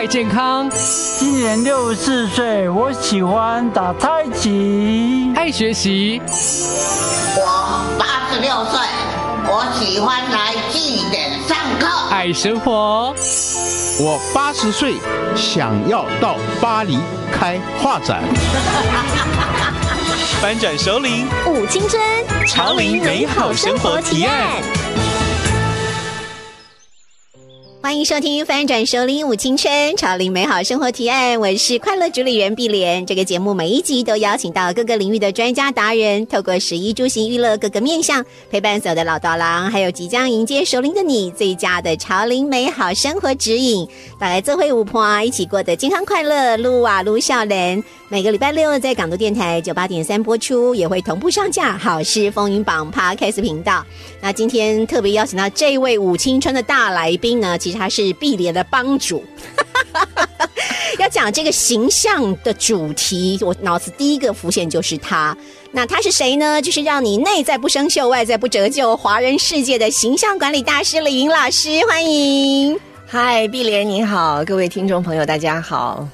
爱健康，今年六十四岁，我喜欢打太极，爱学习。我八十六岁，我喜欢来祭点上课，爱生活。我八十岁，想要到巴黎开画展。翻转首领舞青春，潮林美好生活提案。欢迎收听《翻转首领舞青春，潮领美好生活提案》，我是快乐主理人碧莲。这个节目每一集都邀请到各个领域的专家达人，透过十一住行娱乐各个面向，陪伴所有的老道郎，还有即将迎接首领的你，最佳的潮领美好生活指引。大家这回五婆一起过得健康快乐，撸啊撸笑人。每个礼拜六在港都电台九八点三播出，也会同步上架好事风云榜 Podcast 频道。那今天特别邀请到这位舞青春的大来宾呢，其实他是碧莲的帮主。要讲这个形象的主题，我脑子第一个浮现就是他。那他是谁呢？就是让你内在不生锈，外在不折旧，华人世界的形象管理大师李云老师，欢迎。嗨，碧莲你好，各位听众朋友大家好。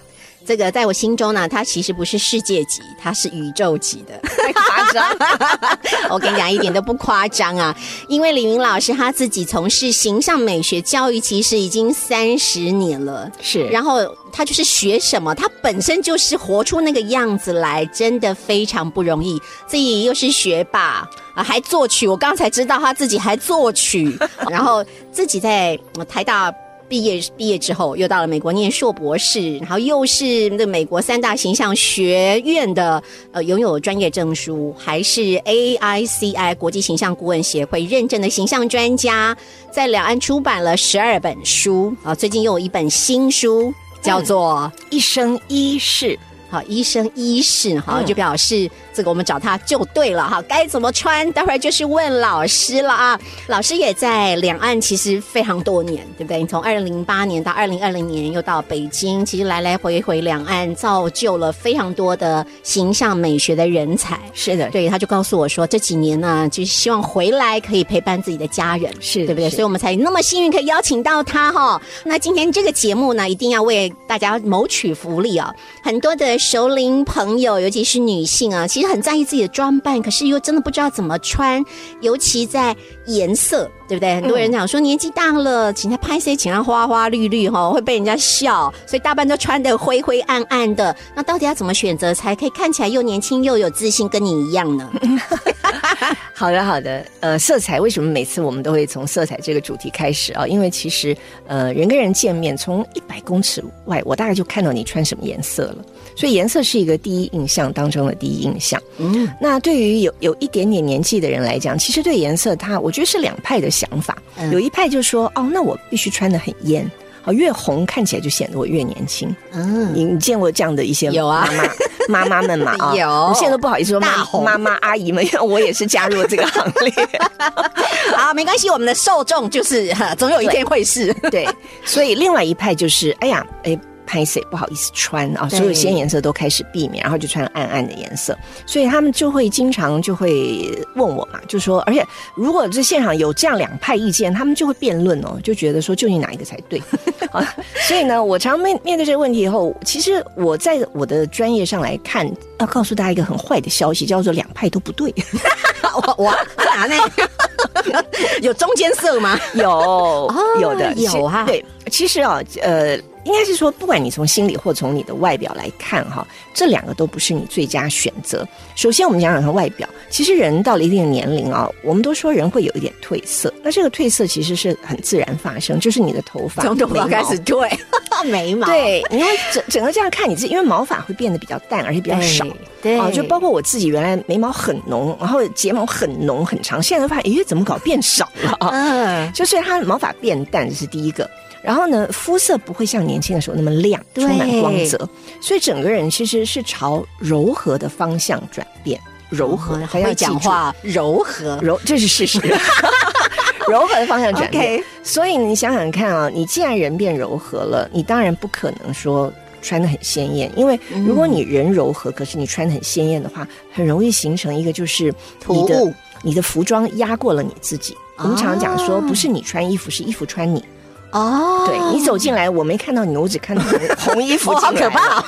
这个在我心中呢，它其实不是世界级，它是宇宙级的，太夸张。我跟你讲，一点都不夸张啊！因为李云老师他自己从事形象美学教育，其实已经三十年了。是，然后他就是学什么，他本身就是活出那个样子来，真的非常不容易。自己又是学霸啊，还作曲。我刚才知道他自己还作曲，然后自己在台大。毕业毕业之后，又到了美国念硕博士，然后又是那美国三大形象学院的呃拥有专业证书，还是 AICI 国际形象顾问协会认证的形象专家，在两岸出版了十二本书啊，最近又有一本新书叫做《一生一世》。好，医生医士哈，就表示这个我们找他就对了哈。该怎么穿，待会儿就是问老师了啊。老师也在两岸其实非常多年，对不对？你从二零零八年到二零二零年又到北京，其实来来回回两岸造就了非常多的形象美学的人才。是的，对，他就告诉我说，这几年呢，就是希望回来可以陪伴自己的家人，是对不对？所以我们才那么幸运可以邀请到他哈。那今天这个节目呢，一定要为大家谋取福利啊，很多的。熟龄朋友，尤其是女性啊，其实很在意自己的装扮，可是又真的不知道怎么穿，尤其在颜色，对不对？很多人讲说年纪大了，请他拍些，请他花花绿绿哈，会被人家笑，所以大半都穿的灰灰暗暗的。那到底要怎么选择才可以看起来又年轻又有自信，跟你一样呢？好的，好的。呃，色彩为什么每次我们都会从色彩这个主题开始啊？因为其实呃，人跟人见面，从一百公尺外，我大概就看到你穿什么颜色了。所以颜色是一个第一印象当中的第一印象。嗯，那对于有有一点点年纪的人来讲，其实对颜色，它我觉得是两派的想法。有一派就说，哦，那我必须穿的很艳，哦，越红看起来就显得我越年轻。嗯，你见过这样的一些有啊妈妈们嘛？有，我现在都不好意思说妈妈阿姨们，因为我也是加入了这个行列。好，没关系，我们的受众就是总有一天会是。对，所以另外一派就是，哎呀，哎。拍谁不好意思穿啊？所有鲜颜色都开始避免，然后就穿暗暗的颜色。所以他们就会经常就会问我嘛，就说，而且如果这现场有这样两派意见，他们就会辩论哦，就觉得说究竟哪一个才对 啊？所以呢，我常面面对这个问题以后，其实我在我的专业上来看，要告诉大家一个很坏的消息，叫做两派都不对。我我哪呢？有中间色吗？有，有的有哈。对，其实啊，呃。应该是说，不管你从心理或从你的外表来看，哈，这两个都不是你最佳选择。首先，我们讲讲它外表。其实人到了一定的年龄啊，我们都说人会有一点褪色。那这个褪色其实是很自然发生，就是你的头发从头发开始褪，眉毛对，因为整整个这样看你自己，因为毛发会变得比较淡，而且比较少。对啊，就包括我自己，原来眉毛很浓，然后睫毛很浓很长，现在发现，咦，怎么搞变少了啊？嗯，就是它毛发变淡，这是第一个。然后呢，肤色不会像年轻的时候那么亮，充满光泽，所以整个人其实是朝柔和的方向转变。柔和，还要讲话，柔和，柔，这是事实。柔和的方向转变。所以你想想看啊，你既然人变柔和了，你当然不可能说穿的很鲜艳，因为如果你人柔和，可是你穿的很鲜艳的话，很容易形成一个就是你的你的服装压过了你自己。我们常常讲说，不是你穿衣服，是衣服穿你。哦，对你走进来，我没看到你，我只看到红红衣服哦，好可怕、哦！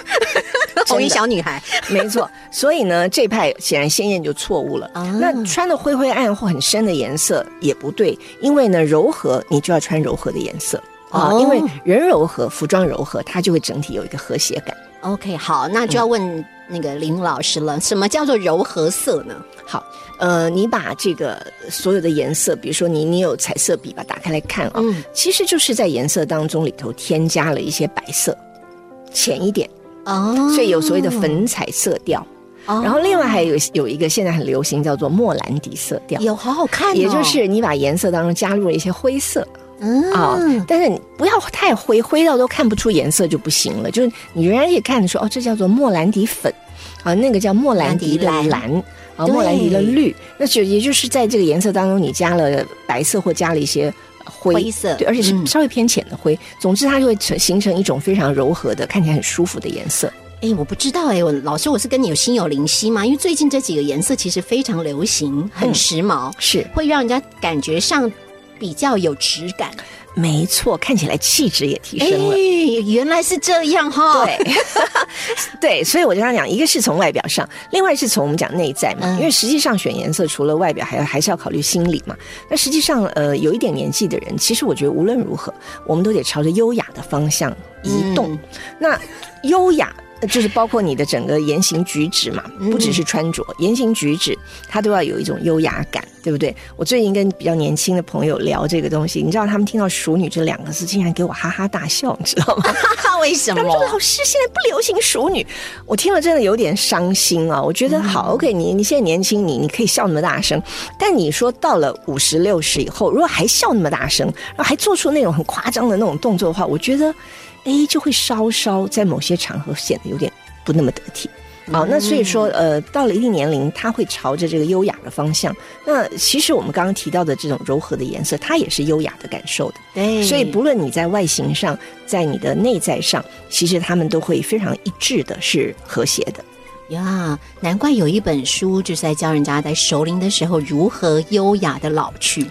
红衣小女孩，没错，所以呢，这派显然鲜艳就错误了。啊那穿的灰灰暗或很深的颜色也不对，因为呢，柔和你就要穿柔和的颜色啊，哦因为人柔和，服装柔和，它就会整体有一个和谐感。OK，好，那就要问那个林老师了，什么叫做柔和色呢？好，呃，你把这个所有的颜色，比如说你你有彩色笔，把它打开来看啊、嗯。其实就是在颜色当中里头添加了一些白色，浅一点，哦。所以有所谓的粉彩色调。哦。然后另外还有有一个现在很流行叫做莫兰迪色调。有好好看、哦，也就是你把颜色当中加入了一些灰色。嗯。啊、但是你不要太灰，灰到都看不出颜色就不行了。就是你仍然也看得出哦，这叫做莫兰迪粉啊，那个叫莫兰迪的蓝啊，莫兰迪的绿，那就也就是在这个颜色当中，你加了白色或加了一些呃灰灰色对，而且是嗯稍微偏浅的灰。总之，它就会成形成一种非常柔和的，看起来很舒服的颜色。哎，我不知道哎，我老师我是跟你有心有灵犀吗？因为最近这几个颜色其实非常流行，很嗯时髦，是会让人家感觉上比较有质感。没错，看起来气质也提升了。哎，原来是这样哈。对，对，所以我就跟他讲，一个是从外表上，另外是从我们讲内在嘛。嗯因为实际上选颜色除了外表，还要还是要考虑心理嘛。那实际上，呃，有一点年纪的人，其实我觉得无论如何，我们都得朝着优雅的方向移动。嗯那优雅。呃就是包括你的整个言行举止嘛，嗯不只是穿着，言行举止它都要有一种优雅感，对不对？我最近跟比较年轻的朋友聊这个东西，你知道他们听到“熟女”这两个字，竟然给我哈哈大笑，你知道吗？为什么他们？说老师现在不流行熟女，我听了真的有点伤心啊！我觉得好，OK，你你现在年轻，你你可以笑那么大声，但你说到了五十六十以后，如果还笑那么大声，然后还做出那种很夸张的那种动作的话，我觉得，哎，就会稍稍在某些场合显得有点不那么得体。好，那所以说，呃，到了一定年龄，它会朝着这个优雅的方向。那其实我们刚刚提到的这种柔和的颜色，它也是优雅的感受的。对，所以不论你在外形上，在你的内在上，其实他们都会非常一致的，是和谐的。呀，难怪有一本书就是在教人家在熟龄的时候如何优雅的老去。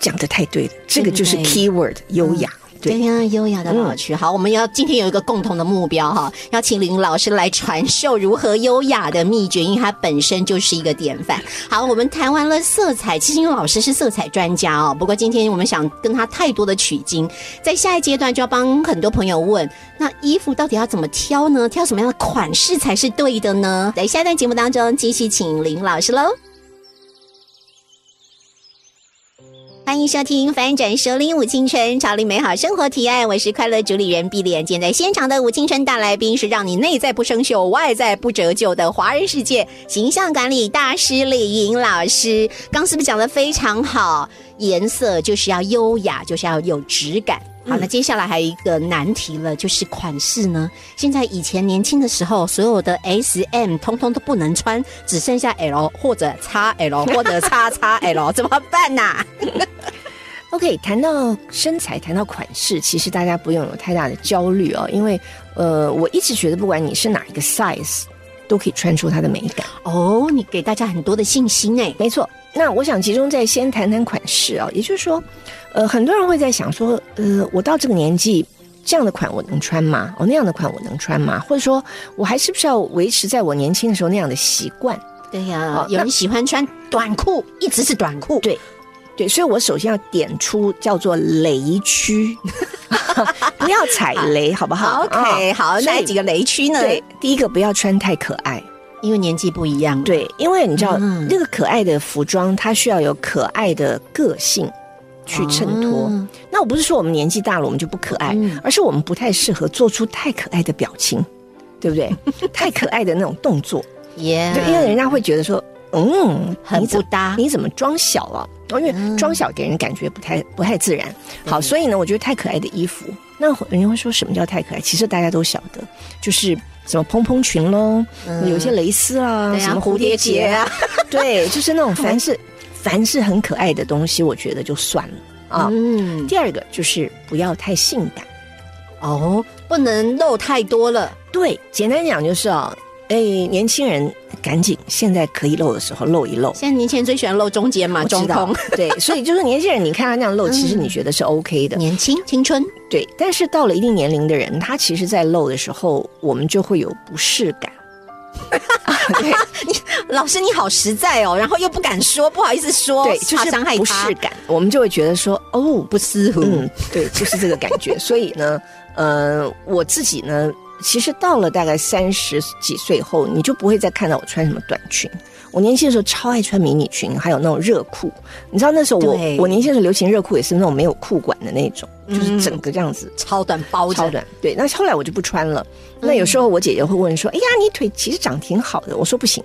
讲的太对了，这个就是 key word 优雅。对，对呀，优雅的老去。好，我们要今天有一个共同的目标哈，要请林老师来传授如何优雅的秘诀，因为他本身就是一个典范。好，我们谈完了色彩，其实因为老师是色彩专家哦，不过今天我们想跟他太多的取经，在下一阶段就要帮很多朋友问，那衣服到底要怎么挑呢？挑什么样的款式才是对的呢？在下一段节目当中，继续请林老师喽。欢迎收听《翻转首领舞青春，潮领美好生活提案》，我是快乐主理人碧莲。今天在现场的舞青春大来宾是让你内在不生锈、外在不折旧的华人世界形象管理大师李莹老师。刚是不是讲的非常好？颜色就是要优雅，就是要有质感。好，那接下来还有一个难题了，就是款式呢。现在以前年轻的时候，所有的 S、M 通通都不能穿，只剩下 L 或者 XL 或者 XXL，怎么办呐、OK，谈到身材，谈到款式，其实大家不用有太大的焦虑哦，因为呃，我一直觉得不管你是哪一个 size，都可以穿出它的美感。哦，你给大家很多的信心哎。没错，那我想集中在先谈谈款式啊、也就是说，呃，很多人会在想说，呃，我到这个年纪，这样的款我能穿吗？哦，那样的款我能穿吗？或者说我还是不是要维持在我年轻的时候那样的习惯？对呀、好有人喜欢穿短裤，一直是短裤。对对，所以我首先要点出叫做雷区，不要踩雷，好不好 OK，、啊好，所以哪几个雷区呢？对，，第一个不要穿太可爱。因为年纪不一样。，对，因为你知道，嗯那个可爱的服装，它需要有可爱的个性去衬托。哦那我不是说我们年纪大了我们就不可爱，嗯而是我们不太适合做出太可爱的表情，对不对？太可爱的那种动作，耶、就，因为人家会觉得说，嗯，很你搭你怎么装小啊？哦，因为装小给人感觉不太不太自然。好，所以呢，我觉得太可爱的衣服，那人家会说什么叫太可爱？其实大家都晓得，就是什么蓬蓬裙喽，嗯有一些蕾丝啊，啊什么蝴蝶结啊，对，就是那种 凡是凡是很可爱的东西，我觉得就算了啊。嗯，第二个就是不要太性感，哦，不能露太多了。对，简单讲就是啊。哎，年轻人赶紧现在可以露的时候露一露。现在年轻人最喜欢露中间嘛，中空，对，所以就是年轻人，你看他那样露，其实你觉得是 OK 的，年轻青春。对。但是到了一定年龄的人，他其实在露的时候，我们就会有不适感。对老师你好实在哦，然后又不敢说，不好意思说，对，就怕是不伤害他适感，我们就会觉得说，哦，不舒服。嗯，对，就是这个感觉。所以呢，呃，我自己呢，其实到了大概三十几岁后，你就不会再看到我穿什么短裙。我年轻的时候超爱穿迷你裙，还有那种热裤。你知道那时候我我年轻的时候流行热裤也是那种没有裤管的那种，就是嗯整个这样子超短包着，超短。对，那后来我就不穿了。那有时候我姐姐会问说：“哎呀，你腿其实长挺好的。”我说不行。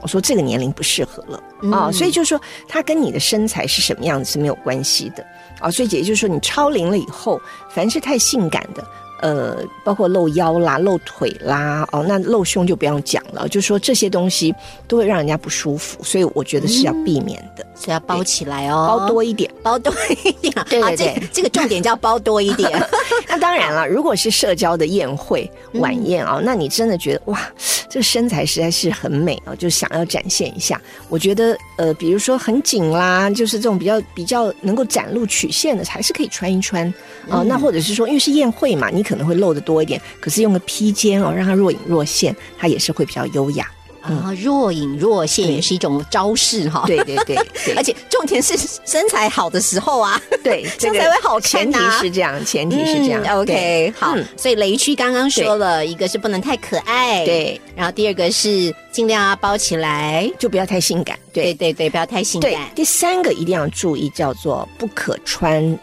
我说这个年龄不适合了啊，所以就是说，它跟你的身材是什么样子是没有关系的啊。所以姐姐就说，你超龄了以后，凡是太性感的，呃，包括露腰啦、露腿啦，哦，那露胸就不用讲了。就说这些东西都会让人家不舒服，所以我觉得是要避免的，所以要包起来哦，包多一点。包多一点 啊。啊这对对对这个重点叫包多一点。那当然了，如果是社交的宴会晚宴啊，那你真的觉得哇，这个身材实在是很美啊，就想要展现一下。我觉得呃，比如说很紧啦，就是这种比较比较能够展露曲线的，还是可以穿一穿啊、那或者是说，因为是宴会嘛，你可能会露的多一点，可是用个披肩哦，让它若隐若现，它也是会比较优雅。啊，若隐若现也是一种招式哈。对对对对，而且重点是身材好的时候啊，对 这样个才会好看前提是这样，前提是这样。嗯 OK，好嗯，所以雷区刚刚说了一个是不能太可爱，，对，然后第二个是尽量要包起来，就不要太性感。对对对，不要太性感，。第三个一定要注意，叫做不可穿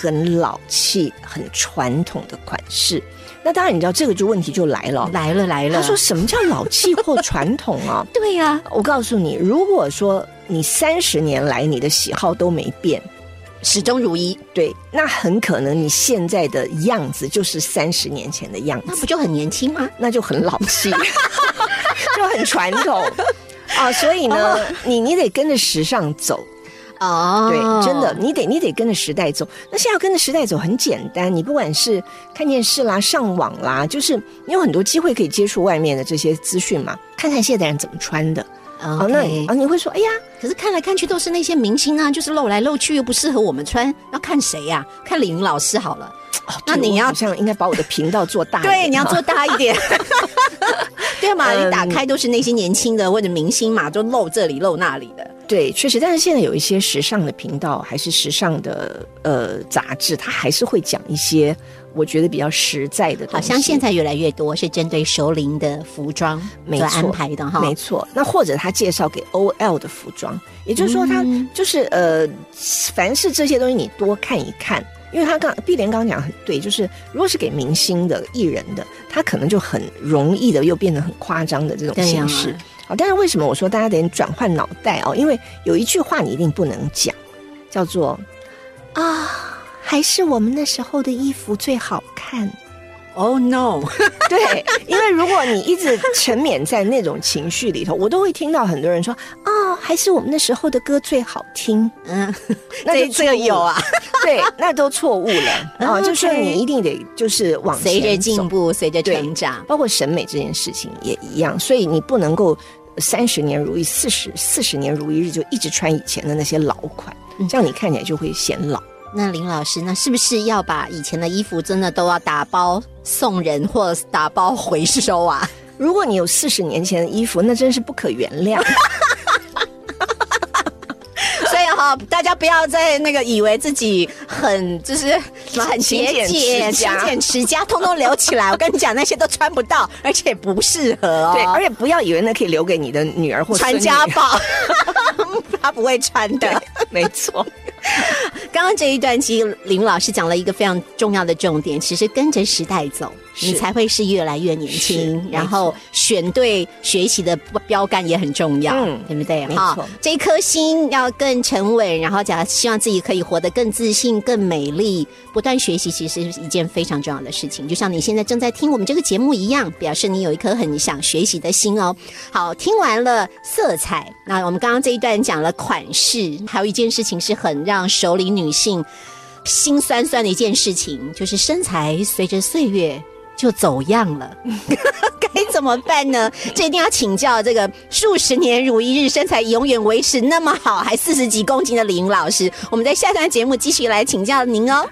很老气、很传统的款式。那当然，你知道这个就问题就来了。来了来了，他说：“什么叫老气或传统啊 对呀，？”我告诉你，如果说你三十年来你的喜好都没变，始终如一，对，那很可能你现在的样子就是三十年前的样子，那不就很年轻吗？那就很老气，就很传统啊。所以呢，你你得跟着时尚走。哦，对，真的，你得你得跟着时代走。那现在要跟着时代走很简单，你不管是看电视啦、上网啦，就是你有很多机会可以接触外面的这些资讯嘛，看看现在人怎么穿的。哦哦，那啊，你会说，哎呀，可是看来看去都是那些明星啊，就是露来露去又不适合我们穿，要看谁呀、看李云老师好了。哦那你要好像应该把我的频道做大一点。对，你要做大一点。对嘛，嗯你打开都是那些年轻的或者明星嘛，就露这里露那里的。对，确实，但是现在有一些时尚的频道，还是时尚的呃杂志，它还是会讲一些我觉得比较实在的东西。好像现在越来越多是针对熟龄的服装没错做安排的哈。没错，那或者他介绍给 OL 的服装，也就是说，他嗯就是、呃，凡是这些东西你多看一看，因为他刚碧莲刚刚讲很对，就是如果是给明星的艺人的，他可能就很容易的又变得很夸张的这种形式。好，但是为什么我说大家得转换脑袋哦？因为有一句话你一定不能讲，叫做啊，还是我们那时候的衣服最好看。Oh no！对，因为如果你一直沉湎在那种情绪里头，我都会听到很多人说：“哦，还是我们那时候的歌最好听。嗯，” 那就这这个有啊，对，那都错误了啊！就说你一定得就是往随着，进步，随着成长。包括审美这件事情也一样，所以你不能够三十年如一，四十四十年如一日就一直穿以前的那些老款，嗯这样你看起来就会显老。那林老师，那是不是要把以前的衣服真的都要打包送人，或者打包回收啊？如果你有四十年前的衣服，那真是不可原谅。所以哈，大家不要再那个以为自己很就是什么很节俭、勤俭持家勤俭持家，通通留起来。我跟你讲，那些都穿不到，而且不适合哦。对，而且不要以为那可以留给你的女儿或传家宝，他不会穿的。没错。刚刚这一段，其实林老师讲了一个非常重要的重点，其实跟着时代走，你才会是越来越年轻，然后选对学习的标杆也很重要，嗯对不对？没哈这一颗心要更沉稳，然后讲希望自己可以活得更自信、更美丽，不断学习，其实是一件非常重要的事情。就像你现在正在听我们这个节目一样，表示你有一颗很想学习的心哦。好，听完了色彩，那我们刚刚这一段讲了款式，还有一件事情是很让熟龄女性心酸酸的一件事情，就是身材随着岁月就走样了。该怎么办呢？这一定要请教这个数十年如一日、身材永远维持那么好，还四十几公斤的李云老师。我们在下段节目继续来请教您哦。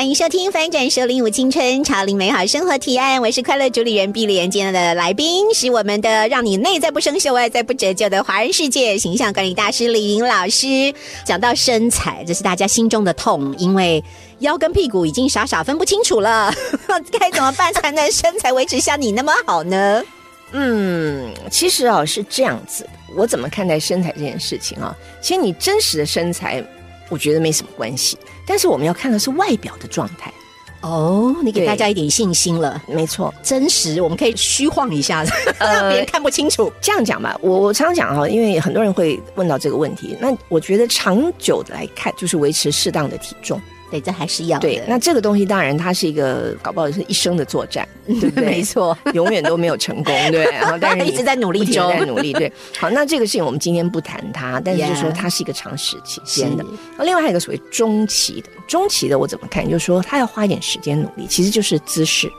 欢迎收听《翻转首领舞青春潮领美好生活提案》，我是快乐主理人碧莲。今天的来宾是我们的让你内在不生锈、外在不折旧的华人世界形象管理大师李云老师。讲到身材，这是大家心中的痛，因为腰跟屁股已经傻傻分不清楚了，该怎么办才能身材维持像你那么好呢？嗯，其实啊是这样子，我怎么看待身材这件事情啊？其实你真实的身材，我觉得没什么关系。但是我们要看的是外表的状态。哦，你给大家一点信心了。没错，真实，我们可以虚晃一下，让 别人看不清楚。这样讲吧，我我常常讲哈，因为很多人会问到这个问题。那我觉得长久的来看，就是维持适当的体重。对，这还是要的。对，那这个东西当然它是一个搞不好是一生的作战，对不对？没错，永远都没有成功，对。然后但是你 一直在努力不停地中在努力，对。好，那这个事情我们今天不谈它，但是就说它是一个长时期间的是。那另外还有一个所谓中期的，中期的我怎么看？就是说他要花一点时间努力，其实就是姿势。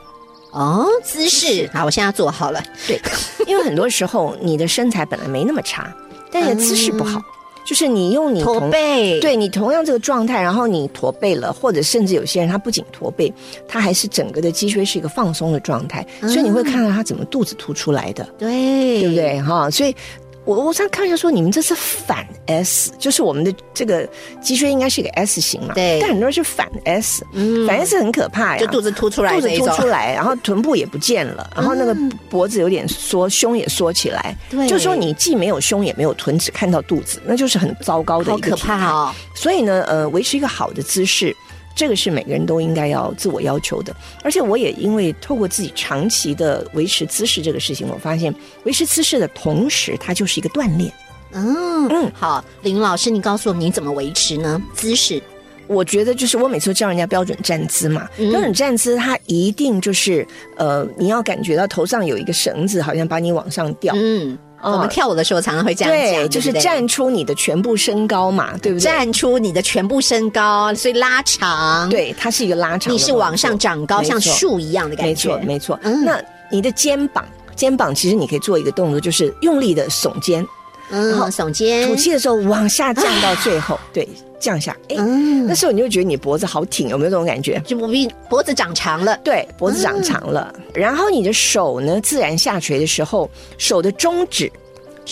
哦，姿势好，我现在做好了。对，因为很多时候你的身材本来没那么差，但是姿势不好，就是你用你驼同背，，对你同样这个状态，然后你驼背了，或者甚至有些人他不仅驼背，他还是整个的脊椎是一个放松的状态，所以你会看到他怎么肚子凸出来的，对，对不？对？哈，所以。我我常看一下说，你们这是反 S，就是我们的这个脊椎应该是一个 S 型嘛，对。但很多人是反 S，嗯。反 S 很可怕呀，就肚子凸出来肚子凸出来，然后臀部也不见了，然后那个脖子有点缩，胸也缩起来，对。就说你既没有胸也没有臀，只看到肚子，那就是很糟糕的一个体态怕哦。所以呢，呃，维持一个好的姿势，这个是每个人都应该要自我要求的。而且我也因为透过自己长期的维持姿势这个事情，我发现维持姿势的同时，它就是一个锻炼。嗯嗯好，林老师，你告诉我们你怎么维持呢？姿势，我觉得就是我每次都教人家标准站姿嘛，嗯标准站姿它一定就是呃，你要感觉到头上有一个绳子，好像把你往上吊。嗯，哦我们跳舞的时候常常会这样讲，对，就是站出你的全部身高嘛，对不对？站出你的全部身高，所以拉长，，对，它是一个拉长你是往上长高，像树一样的感觉。没，错，没错。嗯。那你的肩膀，肩膀其实你可以做一个动作，就是用力的耸肩，嗯，好耸肩，吐气的时候往下降到最后，对，降下。哎，嗯那时候你就觉得你脖子好挺，有没有这种感觉？就不必脖子长长了，对，脖子长长了，嗯然后你的手呢，自然下垂的时候，手的中指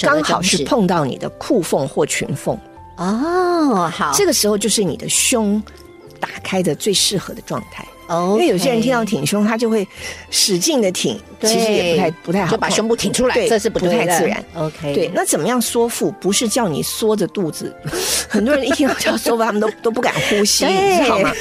刚好是碰到你的裤缝或裙缝，哦，好，这个时候就是你的胸打开的最适合的状态。哦，因为有些人听到挺胸，他就会使劲的挺，其实也不太不太好，就把胸部挺出来，对这是不太自然。OK，对，那怎么样缩腹？不是叫你缩着肚子，很多人一听到叫缩腹，他们都都不敢呼吸，你知道吗？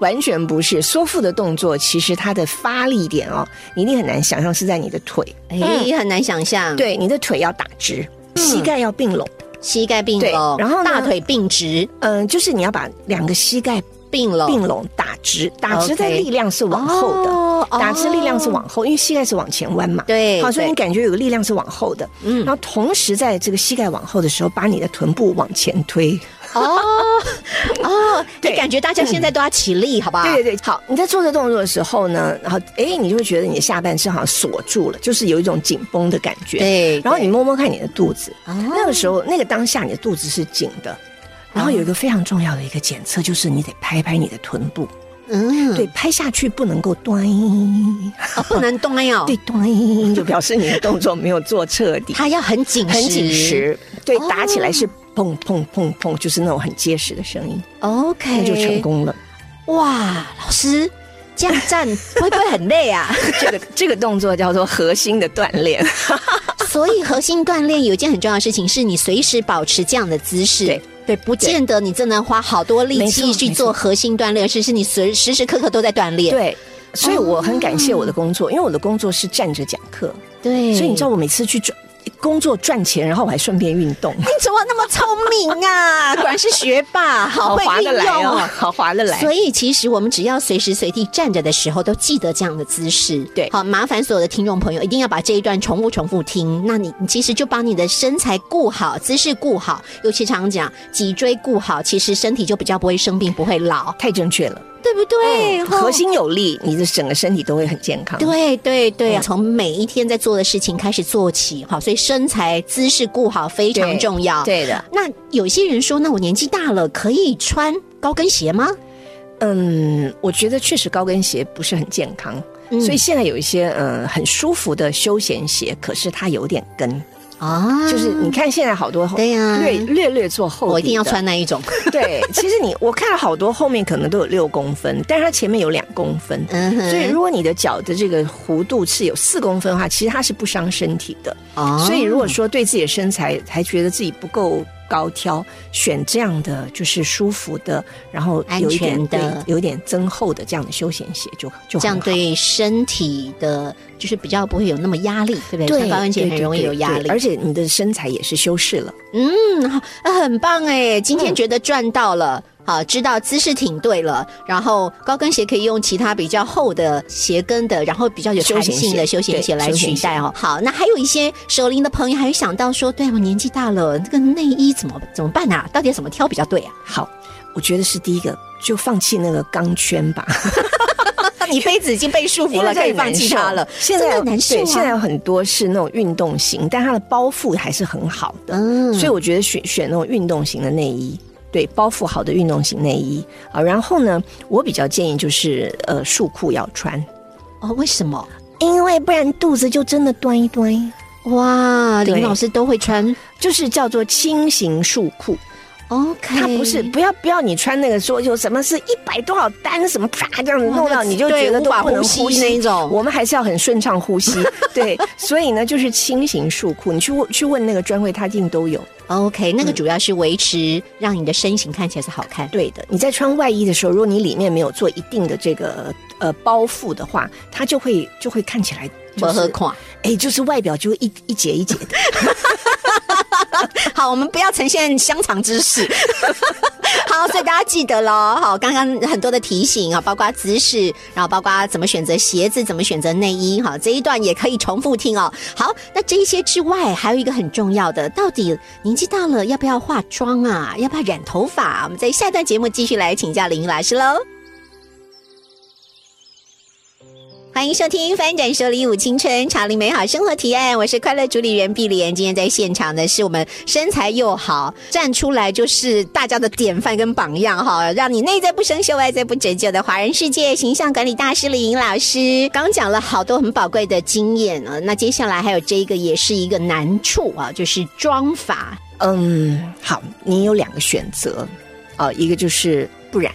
完全不是缩腹的动作，其实它的发力点哦，你一定很难想象是在你的腿，哎，很难想象，，对，你的腿要打直，膝盖要并拢，膝盖并对拢，然后大腿并直。嗯、就是你要把两个膝盖并拢，并拢打直，打直的力量是往后的。哦打直力量是往后，因为膝盖是往前弯嘛。对好，所以你感觉有个力量是往后的。嗯然后同时在这个膝盖往后的时候，把你的臀部往前推。哦哦，对你感觉大家现在都要起立，好不好？对对对，好，你在做这动作的时候呢，然后哎，你就会觉得你的下半身好像锁住了，就是有一种紧绷的感觉。对然后你摸摸看你的肚子，哦那个时候那个当下你的肚子是紧的。然后有一个非常重要的一个检测，就是你得拍拍你的臀部，嗯，对，拍下去不能够端，哦，不能端哦，对，端就表示你的动作没有做彻底。它要很紧很紧实，对，哦打起来是砰砰砰砰，就是那种很结实的声音，，OK，那就成。功了。哇，老师这样站会不会很累啊？这个这个动作叫做核心的锻炼，所以核心锻炼有一件很重要的事情，是你随时保持这样的姿势。对对，不见得你真的花好多力气去做核心锻炼，是是你时时时刻刻都在锻炼。对。所以我很感谢我的工作，因为我的工作是站着讲课，对，所以你知道我每次去转工作赚钱，然后我还顺便运动，你怎么那么聪明啊？果然是学霸，好会运划得来用哦，好划得来。所以其实我们只要随时随地站着的时候，都记得这样的姿势。对好，麻烦所有的听众朋友一定要把这一段重复重复听。那你你其实就把你的身材顾好，姿势顾好，尤其常讲脊椎顾好，其实身体就比较不会生病，不会老，太正确了，对不对？嗯核。心有力，你的整个身体都会很健康。对对对，嗯从每一天在做的事情开始做起，好，所以身材姿势顾好非常重要。对的，那有些人说，那我年纪大了，可以穿高跟鞋吗？嗯，我觉得确实高跟鞋不是很健康，嗯所以现在有一些呃很舒服的休闲鞋，可是它有点跟，啊，就是你看现在好多对呀略略略做厚，我一定要穿那一种。对，其实你我看了好多后面可能都有六公分，但是它前面有两公分。所以，如果你的脚的这个弧度是有四公分的话，其实它是不伤身体的。哦所以，如果说对自己的身材还觉得自己不够高挑，选这样的就是舒服的，然后有一点安全的有点增厚的这样的休闲鞋就就这样对身体的，就是比较不会有那么压力，对不对？对穿高跟鞋很容易有压力，而且你的身材也是修饰了。嗯，好，啊很棒哎！今天嗯觉得赚到了。好，知道姿势挺对了，然后高跟鞋可以用其他比较厚的鞋跟的，然后比较有弹性的休闲鞋来取代哦。好，那还有一些熟龄的朋友还会想到说，对我年纪大了，这个内衣怎么怎么办啊？到底怎么挑比较对啊？好，我觉得是第一个，就放弃那个钢圈吧。你杯子已经被束缚了，可以放弃它了，现在难受对，啊。现在有很多是那种运动型，但它的包覆还是很好的。嗯所以我觉得选选那种运动型的内衣，对，包覆好的运动型内衣啊。然后呢，我比较建议就是呃束裤要穿，哦，为什么？因为不然肚子就真的端一端，哇，林老师都会穿就是叫做轻型束裤。，OK，它不是不要不要你穿那个说有什么是一百多少单什么啪这样子弄到你就觉得都不能呼吸那一种我们还是要很顺畅呼吸。对，所以呢就是轻型束裤，你去问去问那个专柜，他一定都有。OK，那个嗯主要是维持让你的身形看起来是好看。对的，你在穿外衣的时候，如果你里面没有做一定的这个呃包覆的话，它就会就会看起来就是。哎，就是外表就会一一节一节的。好，我们不要呈现香肠知识。好，所以大家记得喽。好，刚刚很多的提醒啊，包括姿势，然后包括怎么选择鞋子，怎么选择内衣。好，这一段也可以重复听哦。好，那这一些之外，还有一个很重要的，到底年纪大了要不要化妆啊？要不要染头发？我们在下段节目继续来请教林老师喽。欢迎收听《翻转手里舞青春潮龄美好生活提案》，我是快乐主理人碧莲。今天在现场的是我们身材又好，站出来就是大家的典范跟榜样哈，让你内在不生锈，外在不折旧的华人世界形象管理大师李莹老师。刚讲了好多很宝贵的经验啊，那接下来还有这一个也是一个难处啊，就是妆法。嗯，好，你有两个选择，啊、一个就是不染，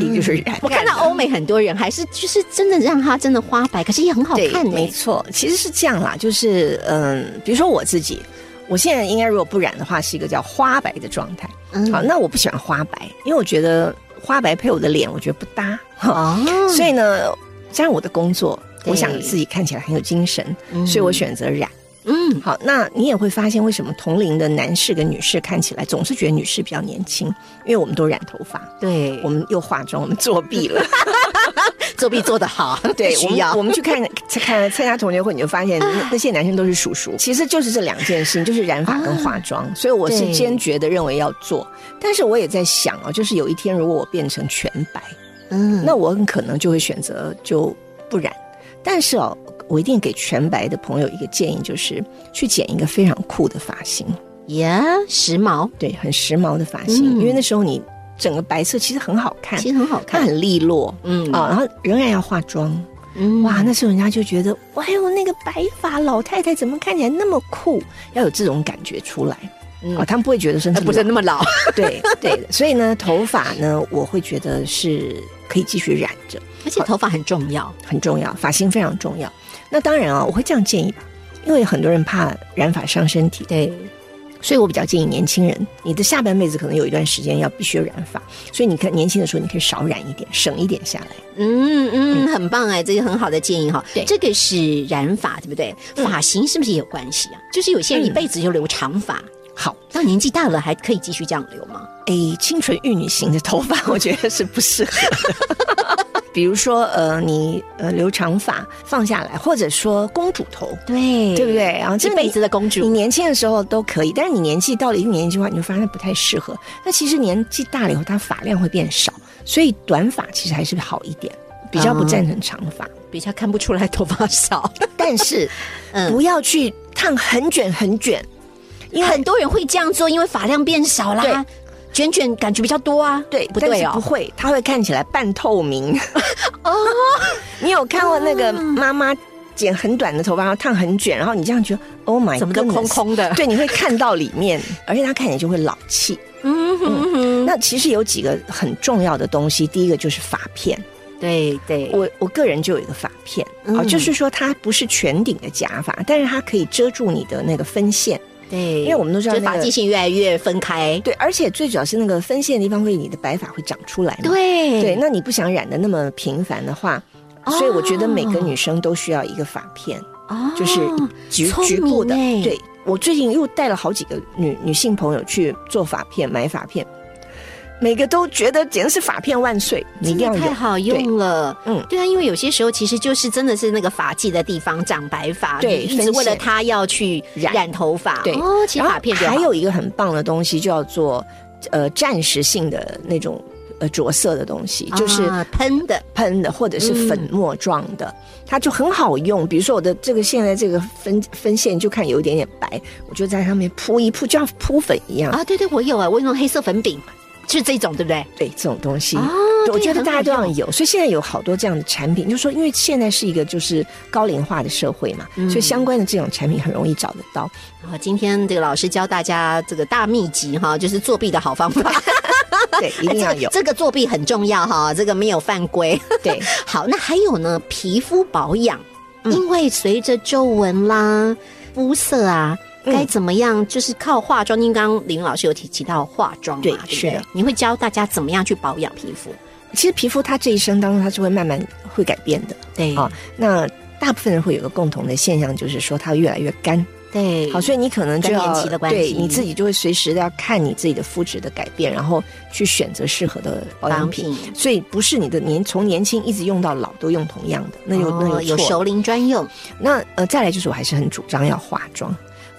一个就是染。我看到欧美很多人还是就是真的让它真的花白，可是也很好，看呢、没错，其实是这样啦，就是嗯，比如说我自己，我现在应该如果不染的话，是一个叫花白的状态。嗯好，那我不喜欢花白，因为我觉得花白配我的脸，我觉得不搭。哦，所以呢，加上我的工作，我想自己看起来很有精神，嗯所以我选择染。嗯，好，那你也会发现，为什么同龄的男士跟女士看起来总是觉得女士比较年轻？因为我们都染头发，对我们又化妆，我们作弊了。作弊做得好，对，我需要们我们去看看参加同学会，你就发现那那些男生都是叔叔。其实就是这两件事情，就是染发跟化妆。所以我是坚决的认为要做，但是我也在想哦，就是有一天如果我变成全白，嗯，那我很可能就会选择就不染。但是哦，我一定给全白的朋友一个建议，就是去剪一个非常酷的发型，耶，时髦，对，很时髦的发型，嗯因为那时候你整个白色其实很好看，其实很好看，它很利落。嗯啊，然后仍然要化妆，嗯哇，那时候人家就觉得，哇哟，那个白发老太太怎么看起来那么酷？要有这种感觉出来。嗯啊，他们不会觉得说呃不是那么老，对对的，所以呢，头发呢，我会觉得是可以继续染着，而且头发很重要，很重要，发型非常重要。那当然啊，我会这样建议吧，因为很多人怕染发伤身体，对，所以我比较建议年轻人，你的下半辈子可能有一段时间要必须染发，所以你看年轻的时候你可以少染一点，省一点下来。嗯嗯，很棒哎，这个很好的建议哈。对这个是染发，对不对？发型是不是也有关系啊？就是有些人一辈子就留长发，好，到年纪大了还可以继续这样留吗？诶，清纯玉女型的头发，我觉得是不适合的。比如说，呃，你呃留长发放下来，或者说公主头，对对不对？然后这辈子的公主你，年轻的时候都可以，但是你年纪到了一定年纪的话，你就发现不太适合。那其实年纪大了以后，它发量会变少，所以短发其实还是好一点，比较不赞成长发。比较看不出来头发少。但是嗯不要去烫很卷很卷，因为很多人会这样做，因为发量变少啦对，卷卷感觉比较多啊。对，但不对哦是不会，它会看起来半透明。哦，你有看过那个妈妈剪很短的头发，然后烫很卷，然后你这样觉得，Oh my，怎么都空空的对，你会看到里面，而且它看起来就会老气。嗯哼哼，那其实有几个很重要的东西，第一个就是发片。对对，我我个人就有一个发片啊、嗯就是说它不是全顶的假发，但是它可以遮住你的那个分线。对，因为我们都知道那个就发际线越来越分开。对，而且最主要是那个分线的地方会你的白发会长出来嘛。对对，那你不想染的那么频繁的话，哦所以我觉得每个女生都需要一个发片，哦就是局局部的。对我最近又带了好几个女女性朋友去做发片，买发片，每个都觉得简直是发片万岁，你一定要太好用了。嗯对啊，因为有些时候其实就是真的是那个发髻的地方长白发，对一直为了它要去染染头发。对哦，其实发片还有一个很棒的东西，就叫做呃暂时性的那种呃着色的东西，就是啊喷的，喷的或者是粉末状的，它就很好用。比如说我的这个现在这个分分线就看有一点点白，我就在上面铺一铺，就像铺粉一样。啊，对对，我有啊，我用黑色粉饼，是这种对不对？对这种东西。啊我觉得大家都要有，所以现在有好多这样的产品，就是说，因为现在是一个就是高龄化的社会嘛，嗯所以相关的这种产品很容易找得到。然后，今天这个老师教大家这个大秘籍哈，就是作弊的好方法，对，一定要有。这个作弊很重要哈，这个没有犯规。对，好，那还有呢，皮肤保养，嗯因为随着皱纹啦、肤色啊。嗯该怎么样？就是靠化妆。因为刚刚林老师有提提到化妆嘛，对对不对是的你会教大家怎么样去保养皮肤？其实皮肤它这一生当中它是会慢慢会改变的对啊。那大部分人会有个共同的现象，就是说它会越来越干。对，好，所以你可能就要对你自己就会随时的要看你自己的肤质的改变，然后去选择适合的保养品。品所以不是你的年从年轻一直用到老都用同样的，那有、那哦有有。熟龄专用，那呃，再来就是我还是很主张要化妆，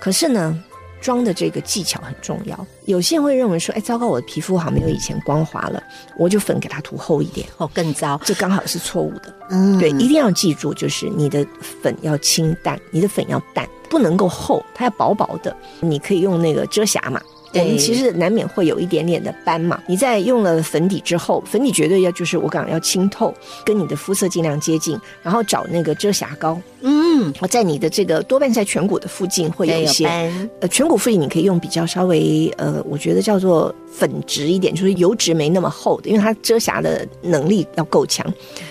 可是呢，妆的这个技巧很重要。有些人会认为说，哎，糟糕，我的皮肤好像没有以前光滑了，我就粉给它涂厚一点，哦，更糟。这刚好是错误的。嗯对，一定要记住，就是你的粉要清淡，你的粉要淡，不能够厚，它要薄薄的。你可以用那个遮瑕嘛。我们其实难免会有一点点的斑嘛。你在用了粉底之后，粉底绝对要就是我讲要清透，跟你的肤色尽量接近，然后找那个遮瑕膏，嗯，在你的这个多半在颧骨的附近会有一些。呃，颧骨附近你可以用比较稍微呃，我觉得叫做粉质一点，就是油脂没那么厚的，因为它遮瑕的能力要够强。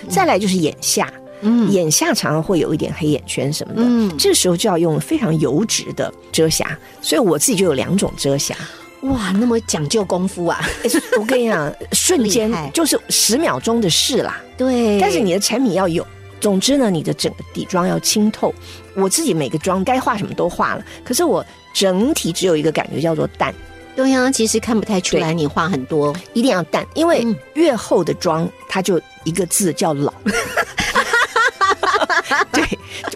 再来就是眼下，嗯眼下常常会有一点黑眼圈什么的，嗯这时候就要用非常油脂的遮瑕。所以我自己就有两种遮瑕，哇，那么讲究功夫啊！我跟你讲，瞬间就是十秒钟的事啦。对，但是你的产品要有。总之呢，你的整个底妆要清透。我自己每个妆该画什么都画了，可是我整体只有一个感觉叫做淡。对呀、其实看不太出来你画很多。一定要淡，因为嗯越厚的妆，它就一个字叫老。对，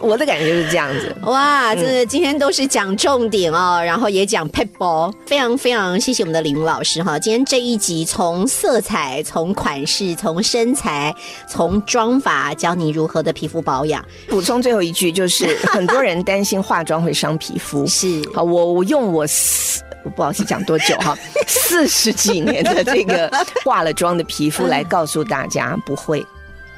我的感觉就是这样子。哇，这今天都是讲重点哦，然后也讲 p e p l 非常非常谢谢我们的林老师哈。今天这一集从色彩、从款式、从身材、从妆法，教你如何的皮肤保养。补充最后一句，就是很多人担心化妆会伤皮肤。是好，我我用我四，我不好意思讲多久哈，四十几年的这个化了妆的皮肤来告诉大家，不会。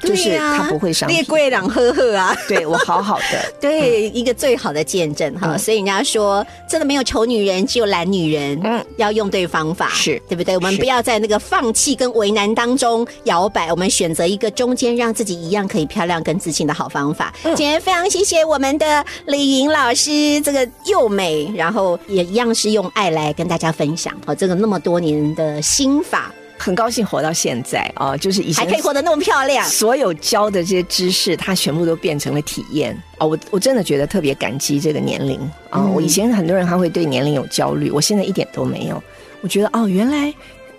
就是他不会伤皮。列贵两呵呵啊。对我好好的，对，一个最好的见证哈，嗯。所以人家说，真的没有丑女人，只有懒女人。嗯。嗯，要用对方法，是。对不对？我们不要在那个放弃跟为难当中摇摆，我们选择一个中间让自己一样可以漂亮跟自信的好方法。嗯。今天非常谢谢我们的李莹老师，这个又美，然后也一样是用爱来跟大家分享。哦，这个那么多年的心法，很高兴活到现在啊，就是以前还可以活得那么漂亮。所有教的这些知识，它全部都变成了体验啊。我我真的觉得特别感激这个年龄啊、嗯我以前很多人他会对年龄有焦虑，我现在一点都没有。我觉得哦，原来。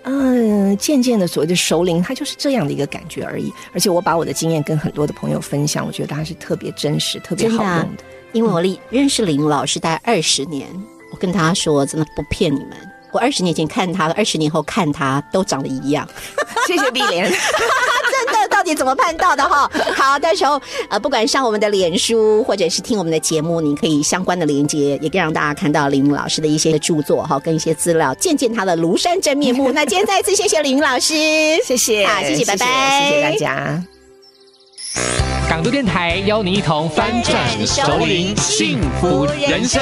嗯，渐渐的，所谓的熟龄，它就是这样的一个感觉而已。而且我把我的经验跟很多的朋友分享，我觉得它是特别真实、特别好用的。因为我认认识林老师大概二十年，我跟他说，真的不骗你们，我二十年前看他，二十年后看他都长得一样，谢谢碧莲，真的，到底怎么办到的哈？好，到时候呃，不管上我们的脸书或者是听我们的节目，你可以相关的连接，也可以让大家看到林老师的一些著作哈，跟一些资料，见见他的庐山真面目。那今天再次谢谢林老师，谢谢，好谢谢拜拜谢谢大家。港都电台邀您一同翻转首领幸福人生。